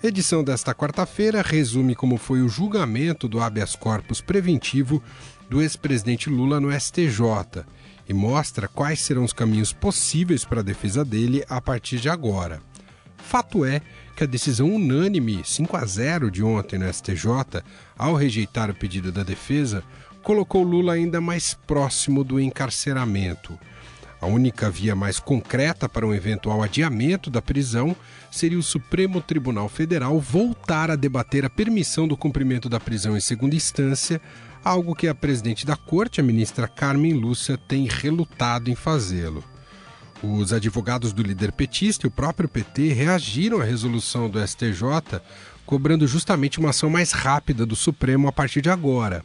Edição desta quarta-feira resume como foi o julgamento do habeas corpus preventivo do ex-presidente Lula no STJ e mostra quais serão os caminhos possíveis para a defesa dele a partir de agora. Fato é que a decisão unânime 5 a 0 de ontem no STJ, ao rejeitar o pedido da defesa, colocou Lula ainda mais próximo do encarceramento. A única via mais concreta para um eventual adiamento da prisão seria o Supremo Tribunal Federal voltar a debater a permissão do cumprimento da prisão em segunda instância, algo que a presidente da corte, a ministra Carmen Lúcia, tem relutado em fazê-lo. Os advogados do líder petista e o próprio PT reagiram à resolução do STJ, cobrando justamente uma ação mais rápida do Supremo a partir de agora.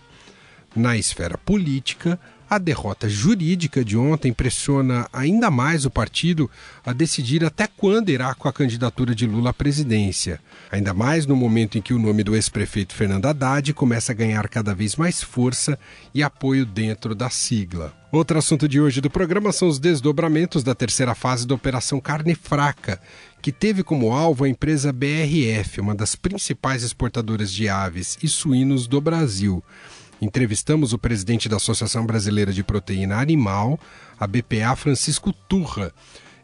Na esfera política, a derrota jurídica de ontem pressiona ainda mais o partido a decidir até quando irá com a candidatura de Lula à presidência. Ainda mais no momento em que o nome do ex-prefeito Fernando Haddad começa a ganhar cada vez mais força e apoio dentro da sigla. Outro assunto de hoje do programa são os desdobramentos da terceira fase da Operação Carne Fraca, que teve como alvo a empresa BRF, uma das principais exportadoras de aves e suínos do Brasil. Entrevistamos o presidente da Associação Brasileira de Proteína Animal, a BPA, Francisco Turra.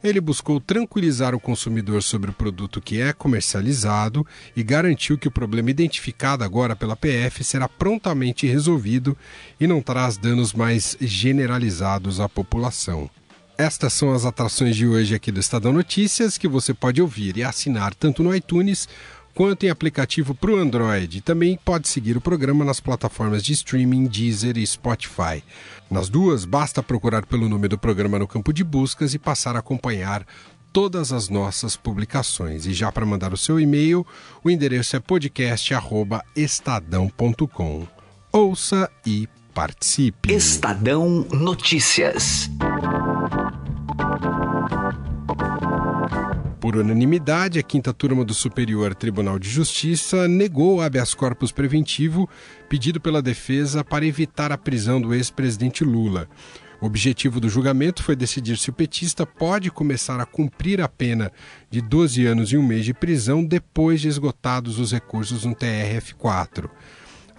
Ele buscou tranquilizar o consumidor sobre o produto que é comercializado e garantiu que o problema identificado agora pela PF será prontamente resolvido e não traz danos mais generalizados à população. Estas são as atrações de hoje aqui do Estadão Notícias que você pode ouvir e assinar tanto no iTunes quanto em aplicativo para o Android. Também pode seguir o programa nas plataformas de streaming Deezer e Spotify. Nas duas, basta procurar pelo nome do programa no campo de buscas e passar a acompanhar todas as nossas publicações. E já para mandar o seu e-mail, o endereço é podcast@estadão.com. Ouça e participe. Estadão Notícias. Por unanimidade, a quinta turma do Superior Tribunal de Justiça negou o habeas corpus preventivo pedido pela defesa para evitar a prisão do ex-presidente Lula. O objetivo do julgamento foi decidir se o petista pode começar a cumprir a pena de 12 anos e um mês de prisão depois de esgotados os recursos no TRF4.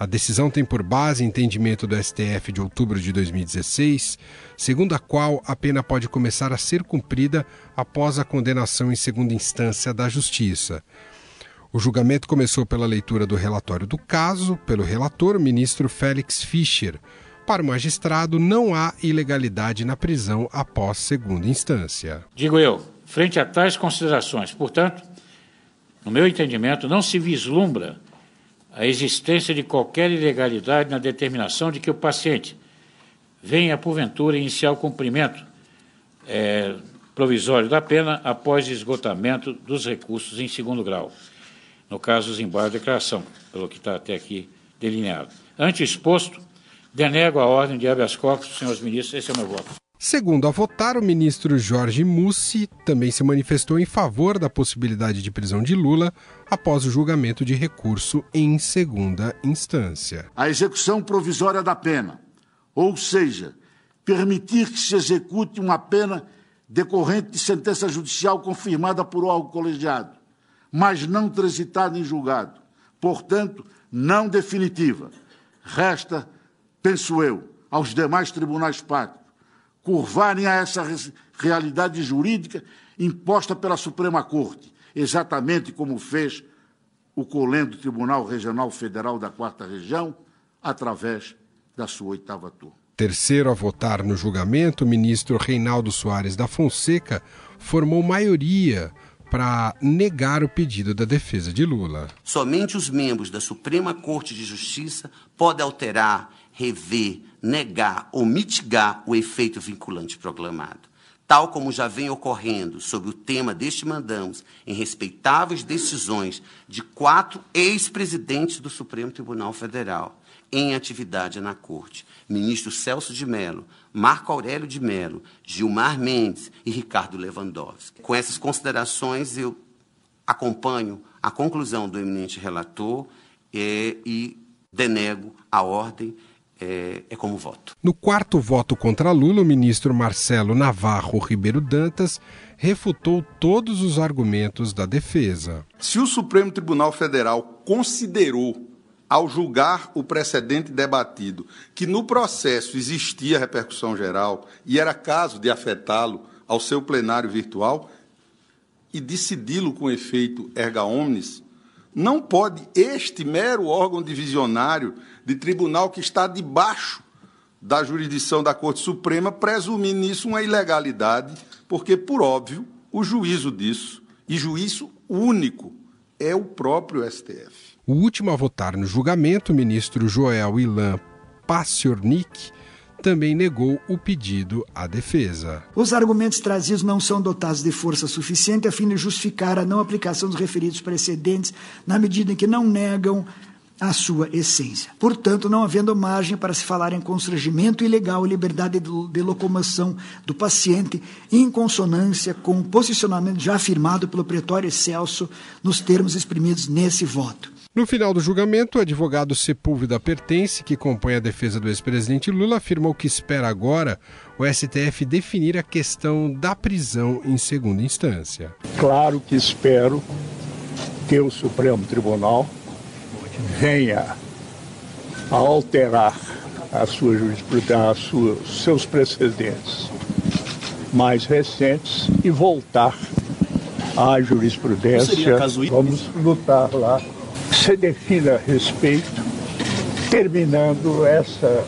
A decisão tem por base entendimento do STF de outubro de 2016, segundo a qual a pena pode começar a ser cumprida após a condenação em segunda instância da Justiça. O julgamento começou pela leitura do relatório do caso, pelo relator, ministro Félix Fischer. Para o magistrado, não há ilegalidade na prisão após segunda instância. Digo eu, frente a tais considerações, portanto, no meu entendimento, não se vislumbra a existência de qualquer ilegalidade na determinação de que o paciente venha, porventura, iniciar o cumprimento é, provisório da pena após esgotamento dos recursos em segundo grau, no caso, os embargos de declaração, pelo que está até aqui delineado. Ante exposto, denego a ordem de habeas corpus, senhores ministros, esse é o meu voto. Segundo a votar, o ministro Jorge Mussi também se manifestou em favor da possibilidade de prisão de Lula após o julgamento de recurso em segunda instância. A execução provisória da pena, ou seja, permitir que se execute uma pena decorrente de sentença judicial confirmada por órgão colegiado, mas não transitada em julgado, portanto, não definitiva. Resta, penso eu, aos demais tribunais pátrios curvarem a essa realidade jurídica imposta pela Suprema Corte, exatamente como fez o colendo Tribunal Regional Federal da Quarta Região, através da sua oitava turma. Terceiro a votar no julgamento, o ministro Reinaldo Soares da Fonseca formou maioria para negar o pedido da defesa de Lula. Somente os membros da Suprema Corte de Justiça podem alterar, rever, negar ou mitigar o efeito vinculante proclamado. tal como já vem ocorrendo sob o tema deste mandamos, em respeitáveis decisões de quatro ex-presidentes do Supremo Tribunal Federal em atividade na Corte, ministro Celso de Mello, Marco Aurélio de Mello, Gilmar Mendes e Ricardo Lewandowski. Com essas considerações, eu acompanho a conclusão do eminente relator é, e denego a ordem é, é, como voto. No quarto voto contra Lula, o ministro Marcelo Navarro Ribeiro Dantas refutou todos os argumentos da defesa. Se o Supremo Tribunal Federal considerou, ao julgar o precedente debatido, que no processo existia repercussão geral e era caso de afetá-lo ao seu plenário virtual e decidi-lo com efeito erga omnes, não pode este mero órgão divisionário de tribunal que está debaixo da jurisdição da Corte Suprema presumir nisso uma ilegalidade, porque, por óbvio, o juízo disso, e juízo único, é o próprio STF. O último a votar no julgamento, o ministro Joel Ilan Paciornik, também negou o pedido à defesa. Os argumentos trazidos não são dotados de força suficiente a fim de justificar a não aplicação dos referidos precedentes, na medida em que não negam a sua essência. Portanto, não havendo margem para se falar em constrangimento ilegal e liberdade de locomoção do paciente, em consonância com o posicionamento já afirmado pelo pretório Celso nos termos exprimidos nesse voto. No final do julgamento, o advogado Sepúlveda Pertence, que compõe a defesa do ex-presidente Lula, afirmou que espera agora o STF definir a questão da prisão em segunda instância. Claro que espero que o Supremo Tribunal venha a alterar a sua jurisprudência, os seus precedentes mais recentes e voltar à jurisprudência. Vamos lutar lá se defina a respeito, terminando essa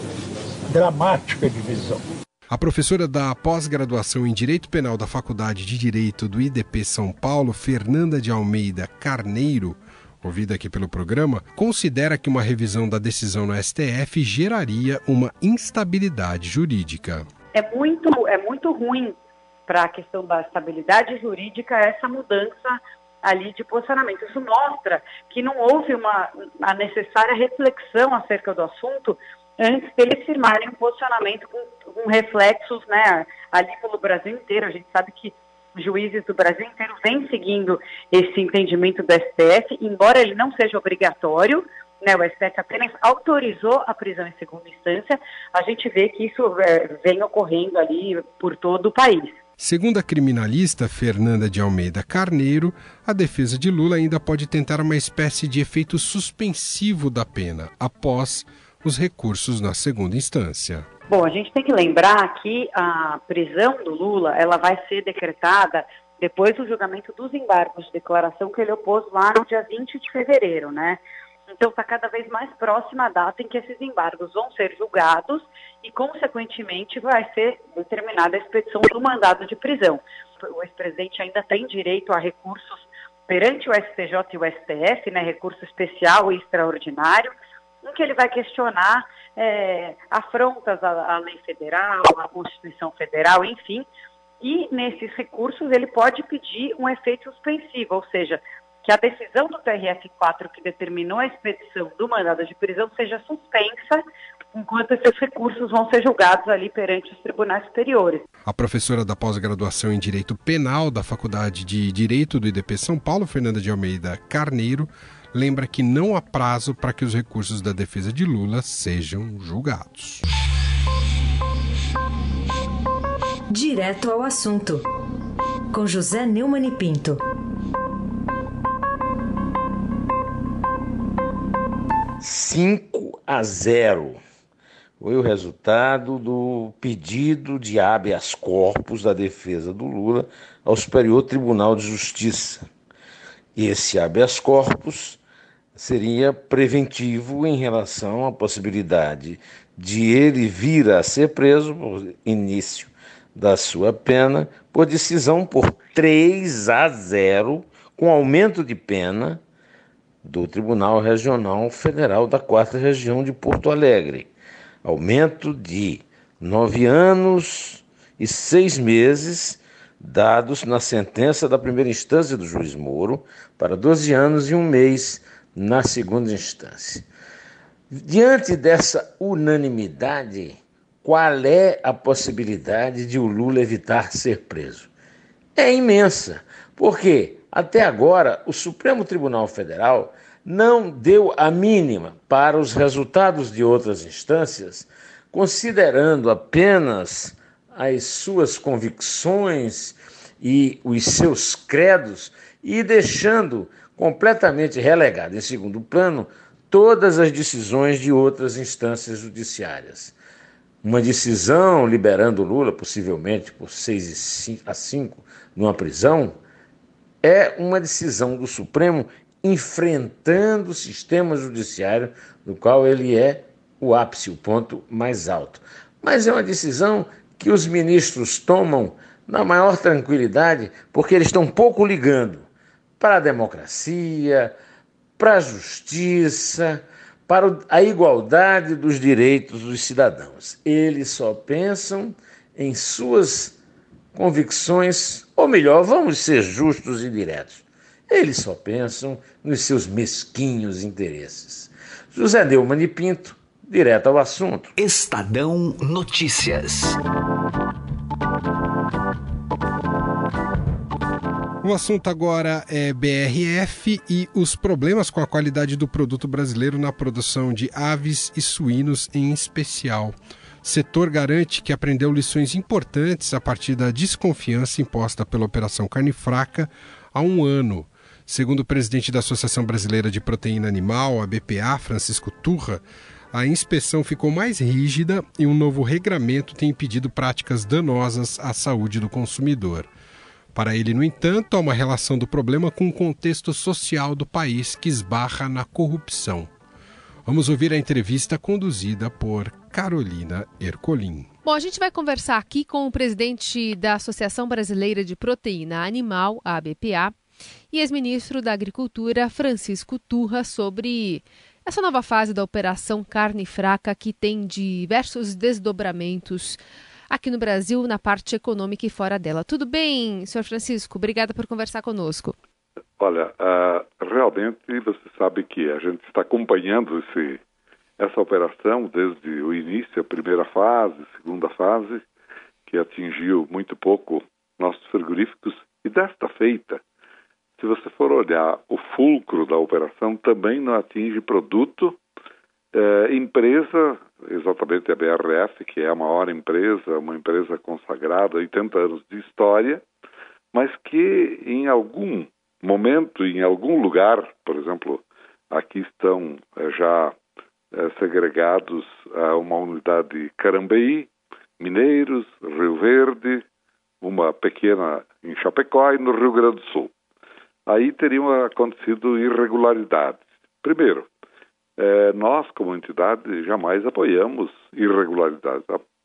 dramática divisão. A professora da pós-graduação em Direito Penal da Faculdade de Direito do IDP São Paulo, Fernanda de Almeida Carneiro, ouvida aqui pelo programa, considera que uma revisão da decisão no STF geraria uma instabilidade jurídica. É muito, é muito ruim para a questão da estabilidade jurídica essa mudança ali de posicionamento. Isso mostra que não houve uma, a necessária reflexão acerca do assunto antes deles firmarem um posicionamento com, com reflexos né, ali pelo Brasil inteiro. A gente sabe que juízes do Brasil inteiro vêm seguindo esse entendimento do STF, embora ele não seja obrigatório, né, o STF apenas autorizou a prisão em segunda instância, a gente vê que isso é, vem ocorrendo ali por todo o país. Segundo a criminalista Fernanda de Almeida Carneiro, a defesa de Lula ainda pode tentar uma espécie de efeito suspensivo da pena após os recursos na segunda instância. Bom, a gente tem que lembrar que a prisão do Lula ela vai ser decretada depois do julgamento dos embargos de declaração que ele opôs lá no dia 20 de fevereiro, né? Então está cada vez mais próxima a data em que esses embargos vão ser julgados e, consequentemente, vai ser determinada a expedição do mandado de prisão. O ex-presidente ainda tem direito a recursos perante o STJ e o STF, né, recurso especial e extraordinário, em que ele vai questionar é, afrontas à, à lei federal, à Constituição Federal, enfim, e nesses recursos ele pode pedir um efeito suspensivo, ou seja, que a decisão do TRF4 que determinou a expedição do mandado de prisão seja suspensa enquanto esses recursos vão ser julgados ali perante os tribunais superiores. A professora da pós-graduação em Direito Penal da Faculdade de Direito do IDP São Paulo, Fernanda de Almeida Carneiro, lembra que não há prazo para que os recursos da defesa de Lula sejam julgados. Direto ao assunto, com José Neumann e Pinto. 5 a 0 foi o resultado do pedido de habeas corpus da defesa do Lula ao Superior Tribunal de Justiça. Esse habeas corpus seria preventivo em relação à possibilidade de ele vir a ser preso por início da sua pena por decisão por 3 a 0 com aumento de pena do Tribunal Regional Federal da Quarta Região de Porto Alegre. Aumento de nove anos e seis meses dados na sentença da primeira instância do juiz Moro para 12 anos e um mês na segunda instância. Diante dessa unanimidade, qual é a possibilidade de o Lula evitar ser preso? É imensa, porque até agora o Supremo Tribunal Federal não deu a mínima para os resultados de outras instâncias, considerando apenas as suas convicções e os seus credos e deixando completamente relegado em segundo plano todas as decisões de outras instâncias judiciárias. Uma decisão liberando Lula, possivelmente por 6 a 5 numa prisão, é uma decisão do Supremo enfrentando o sistema judiciário, no qual ele é o ápice, o ponto mais alto. Mas é uma decisão que os ministros tomam na maior tranquilidade, porque eles estão pouco ligando para a democracia, para a justiça, para a igualdade dos direitos dos cidadãos. Eles só pensam em suas convicções, ou melhor, vamos ser justos e diretos. Eles só pensam nos seus mesquinhos interesses. José Neumann e Pinto, direto ao assunto. Estadão Notícias. O assunto agora é BRF e os problemas com a qualidade do produto brasileiro na produção de aves e suínos em especial. Setor garante que aprendeu lições importantes a partir da desconfiança imposta pela Operação Carne Fraca há um ano. Segundo o presidente da Associação Brasileira de Proteína Animal, a BPA, Francisco Turra, a inspeção ficou mais rígida e um novo regramento tem impedido práticas danosas à saúde do consumidor. Para ele, no entanto, há uma relação do problema com o contexto social do país que esbarra na corrupção. Vamos ouvir a entrevista conduzida por Carolina Ercolim. Bom, a gente vai conversar aqui com o presidente da Associação Brasileira de Proteína Animal, a ABPA, e ex-ministro da Agricultura, Francisco Turra, sobre essa nova fase da Operação Carne Fraca, que tem diversos desdobramentos aqui no Brasil, na parte econômica e fora dela. Tudo bem, senhor Francisco? Obrigada por conversar conosco. Olha, uh, realmente você sabe que a gente está acompanhando esse, essa operação desde o início, a primeira fase, segunda fase, que atingiu muito pouco nossos frigoríficos, e desta feita, se você for olhar o fulcro da operação, também não atinge produto, é, empresa, exatamente a BRF, que é a maior empresa, uma empresa consagrada, 80 anos de história, mas que em algum momento, em algum lugar, por exemplo, aqui estão é, já é, segregados a uma unidade Carambeí, Mineiros, Rio Verde, uma pequena em Chapecó e no Rio Grande do Sul aí teriam acontecido irregularidades. Primeiro, é, nós, como entidade, jamais apoiamos irregularidades.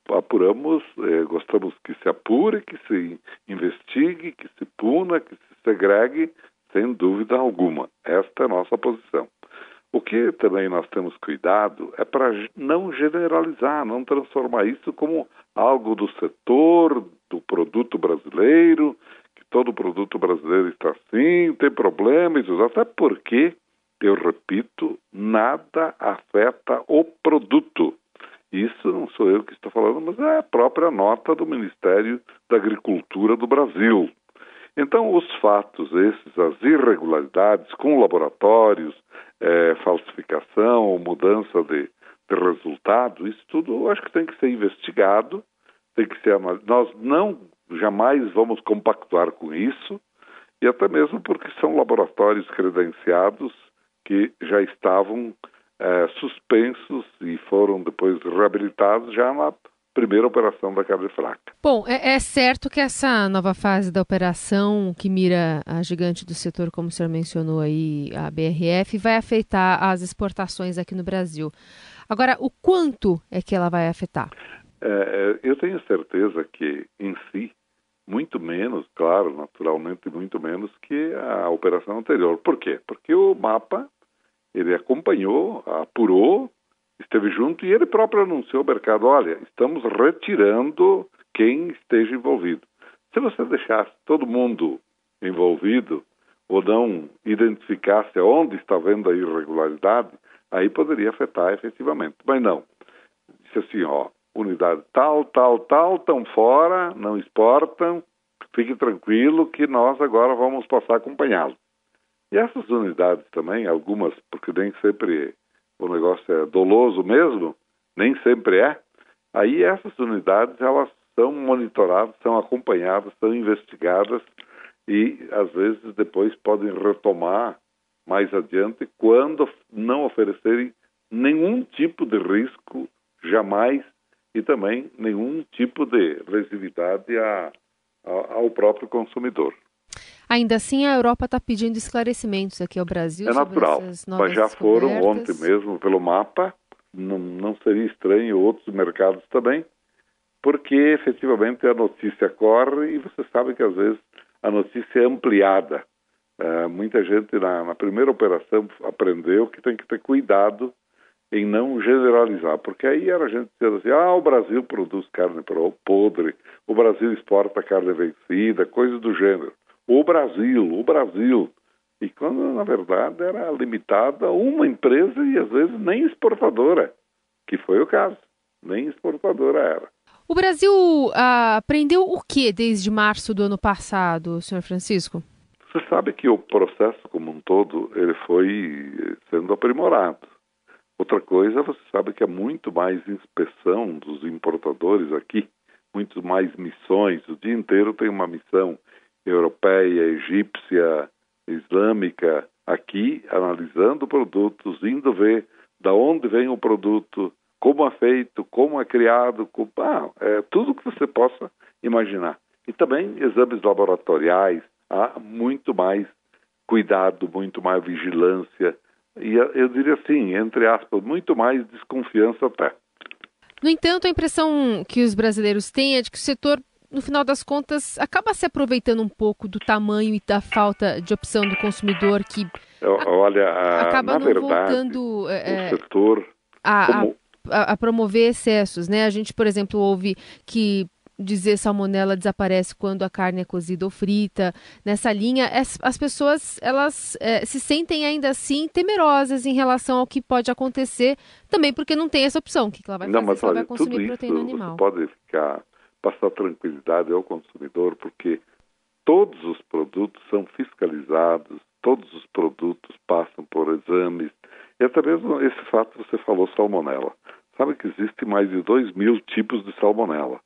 Apuramos, é, gostamos que se apure, que se investigue, que se puna, que se segregue, sem dúvida alguma. Esta é a nossa posição. O que também nós temos cuidado é para não generalizar, não transformar isso como algo do setor, do produto brasileiro, todo produto brasileiro está assim, tem problemas, até porque, eu repito, nada afeta o produto. Isso não sou eu que estou falando, mas é a própria nota do Ministério da Agricultura do Brasil. Então, os fatos, esses, as irregularidades com laboratórios, é, falsificação, mudança de, de isso tudo acho que tem que ser investigado, tem que ser Nós não jamais vamos compactuar com isso, e até mesmo porque são laboratórios credenciados que já estavam é, suspensos e foram depois reabilitados já na primeira operação da carne fraca. Bom, é, é, certo que essa nova fase da operação que mira a gigante do setor, como o senhor mencionou aí, a BRF, vai afetar as exportações aqui no Brasil. Agora, o quanto é que ela vai afetar? É, eu tenho certeza que, em si, muito menos, claro, naturalmente muito menos que a operação anterior. Por quê? Porque o mapa ele acompanhou, apurou, esteve junto e ele próprio anunciou ao mercado: olha, estamos retirando quem esteja envolvido. Se você deixasse todo mundo envolvido ou não identificasse onde está havendo a irregularidade, aí poderia afetar efetivamente. Mas não. Disse assim, ó, unidade tal, tal, tal, estão fora, não exportam, fique tranquilo que nós agora vamos passar a acompanhá-lo. E essas unidades também, algumas, porque nem sempre o negócio é doloso mesmo, nem sempre é, aí essas unidades elas são monitoradas, são acompanhadas, são investigadas e às vezes depois podem retomar mais adiante quando não oferecerem nenhum tipo de risco jamais e também nenhum tipo de lesividade a, a, ao próprio consumidor. Ainda assim, a Europa está pedindo esclarecimentos aqui ao Brasil. É natural, mas já foram ontem mesmo pelo mapa. Não, não seria estranho outros mercados também, porque efetivamente a notícia corre e você sabe que às vezes a notícia é ampliada. Uh, muita gente na, na, primeira operação aprendeu que tem que ter cuidado em não generalizar, porque aí era a gente dizendo assim, ah, o Brasil produz carne podre, o Brasil exporta carne vencida, coisa do gênero. O Brasil, o Brasil. E quando, na verdade, era limitada a uma empresa e às vezes nem exportadora, que foi o caso. Nem exportadora era. O Brasil ah, aprendeu o que desde março do ano passado, senhor Francisco? Você sabe que o processo como um todo ele foi sendo aprimorado. Outra coisa, você sabe que há muito mais inspeção dos importadores aqui, muito mais missões. O dia inteiro tem uma missão europeia, egípcia, islâmica aqui, analisando produtos, indo ver da onde vem o produto, como é feito, como é criado, como, ah, é, tudo que você possa imaginar. E também exames laboratoriais, há muito mais cuidado, muito mais vigilância, e eu diria assim, entre aspas, muito mais desconfiança até. No entanto, a impressão que os brasileiros têm é de que o setor, no final das contas, acaba se aproveitando um pouco do tamanho e da falta de opção do consumidor que Olha, acaba na não verdade, voltando o é, setor a, como a, a, promover excessos, né? A gente, por exemplo, ouve que dizer salmonela desaparece quando a carne é cozida ou frita. Nessa linha, as, as pessoas elas é, se sentem ainda assim temerosas em relação ao que pode acontecer, também porque não tem essa opção. O que ela vai não, fazer mas, se ela vai consumir proteína animal? Você pode ficar, passar tranquilidade ao consumidor, porque todos os produtos são fiscalizados, todos os produtos passam por exames, e até mesmo esse fato você falou salmonela. Sabe que existe mais de 2 mil tipos de salmonela.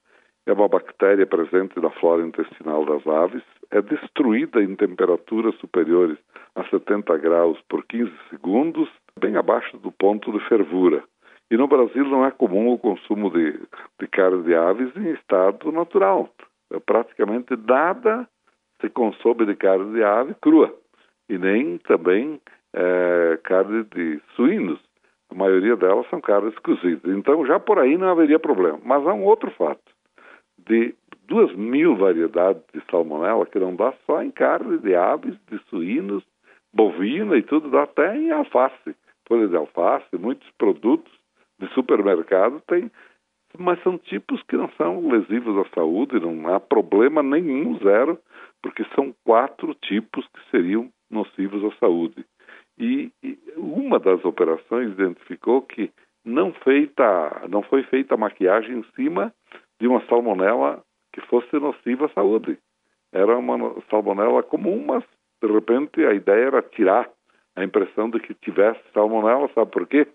É uma bactéria presente na flora intestinal das aves, é destruída em temperaturas superiores a 70 graus por 15 segundos, bem abaixo do ponto de fervura. E no Brasil não é comum o consumo de, de carne de aves em estado natural. É praticamente nada se consome de carne de ave crua e nem também é, carne de suínos. A maioria delas são carnes cozidas. Então, já por aí não haveria problema. Mas há um outro fato: de duas mil variedades de salmonela, que não dá só em carne de aves, de suínos, bovina e tudo, dá até em alface. Folha de alface, muitos produtos de supermercado têm. Mas são tipos que não são lesivos à saúde, não há problema nenhum, zero, porque são quatro tipos que seriam nocivos à saúde. E, e uma das operações identificou que não, feita, não foi feita a maquiagem em cima de uma salmonela que fosse nociva à saúde. Era uma salmonela comum, mas de repente a ideia era tirar a impressão de que tivesse salmonela, sabe por quê?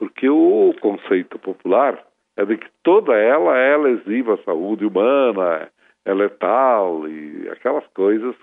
Porque o conceito popular é de que toda ela é lesiva à saúde humana, é letal e aquelas coisas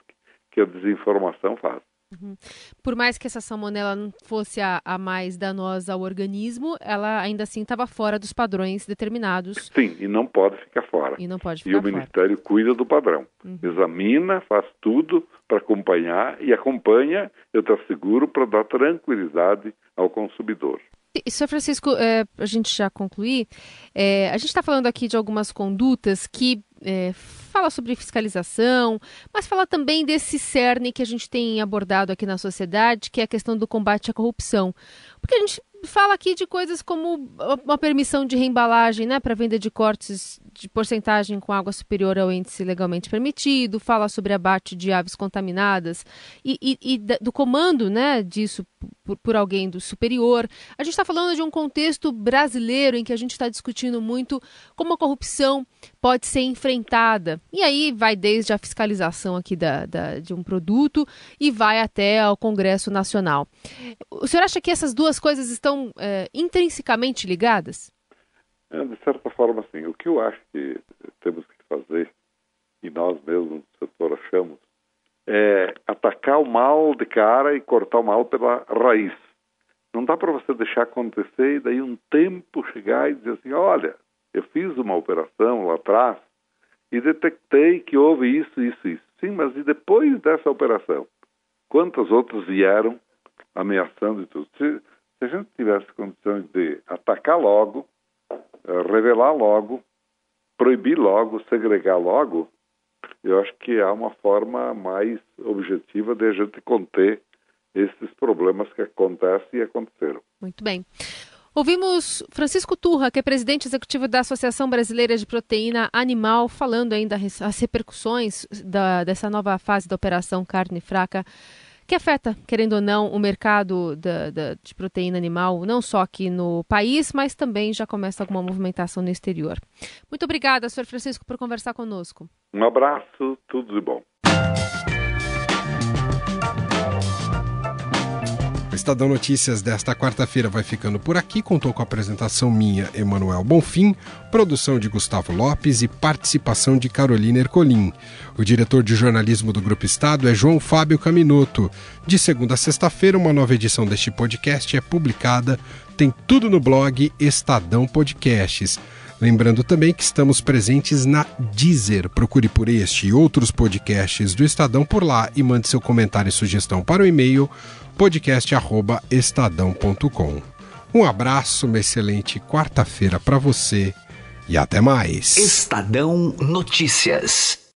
que a desinformação faz. Uhum. Por mais que essa salmonela não fosse a, a, mais danosa ao organismo, ela ainda assim estava fora dos padrões determinados. Sim, e não pode ficar fora. E não pode ficar E o fora. Ministério cuida do padrão. Uhum. Examina, faz tudo para acompanhar e acompanha, eu te asseguro, para dar tranquilidade ao consumidor. E, Sr. Francisco, é, a gente já concluir, é, a gente está falando aqui de algumas condutas que é, fala sobre fiscalização, mas fala também desse cerne que a gente tem abordado aqui na sociedade, que é a questão do combate à corrupção. Porque a gente fala aqui de coisas como uma permissão de reembalagem né, para venda de cortes de porcentagem com água superior ao índice legalmente permitido, fala sobre abate de aves contaminadas e, e, e do comando né, disso por, por alguém do superior. A gente está falando de um contexto brasileiro em que a gente está discutindo muito como a corrupção pode ser enfrentada. E aí vai desde a fiscalização aqui da, da, de um produto e vai até ao Congresso Nacional. O senhor acha que essas duas coisas estão é, intrinsecamente ligadas? É, de certa forma, sim. O que eu acho que temos que fazer, e nós mesmos do setor achamos, é atacar o mal de cara e cortar o mal pela raiz. Não dá para você deixar acontecer e daí um tempo chegar e dizer assim, olha, eu fiz uma operação lá atrás e detectei que houve isso, isso, isso. Sim, mas e depois dessa operação? Quantas outras vieram ameaçando e tudo? Se, se a gente tivesse condições de atacar logo, eh, revelar logo, proibir logo, segregar logo, eu acho que há uma forma mais objetiva de a gente conter esses problemas que acontecem e aconteceram. Muito bem. Ouvimos Francisco Turra, que é presidente executivo da Associação Brasileira de Proteína Animal, falando ainda as repercussões da, dessa nova fase da Operação Carne Fraca que afeta, querendo ou não, o mercado da, da, de proteína animal, não só aqui no país, mas também já começa alguma movimentação no exterior. Muito obrigada, senhor Francisco, por conversar conosco. Um abraço, tudo de bom. Estadão Notícias desta quarta-feira vai ficando por aqui. Contou com a apresentação minha, Emanuel Bonfim, produção de Gustavo Lopes e participação de Carolina Ercolim. O diretor de jornalismo do Grupo Estado é João Fábio Caminoto. De segunda a sexta-feira, uma nova edição deste podcast é publicada. Tem tudo no blog Estadão Podcasts. Lembrando também que estamos presentes na Deezer. Procure por este e outros podcasts do Estadão por lá e mande seu comentário e sugestão para o e-mail podcast@estadão.com. Um abraço, uma excelente quarta-feira para você e até mais. Estadão Notícias.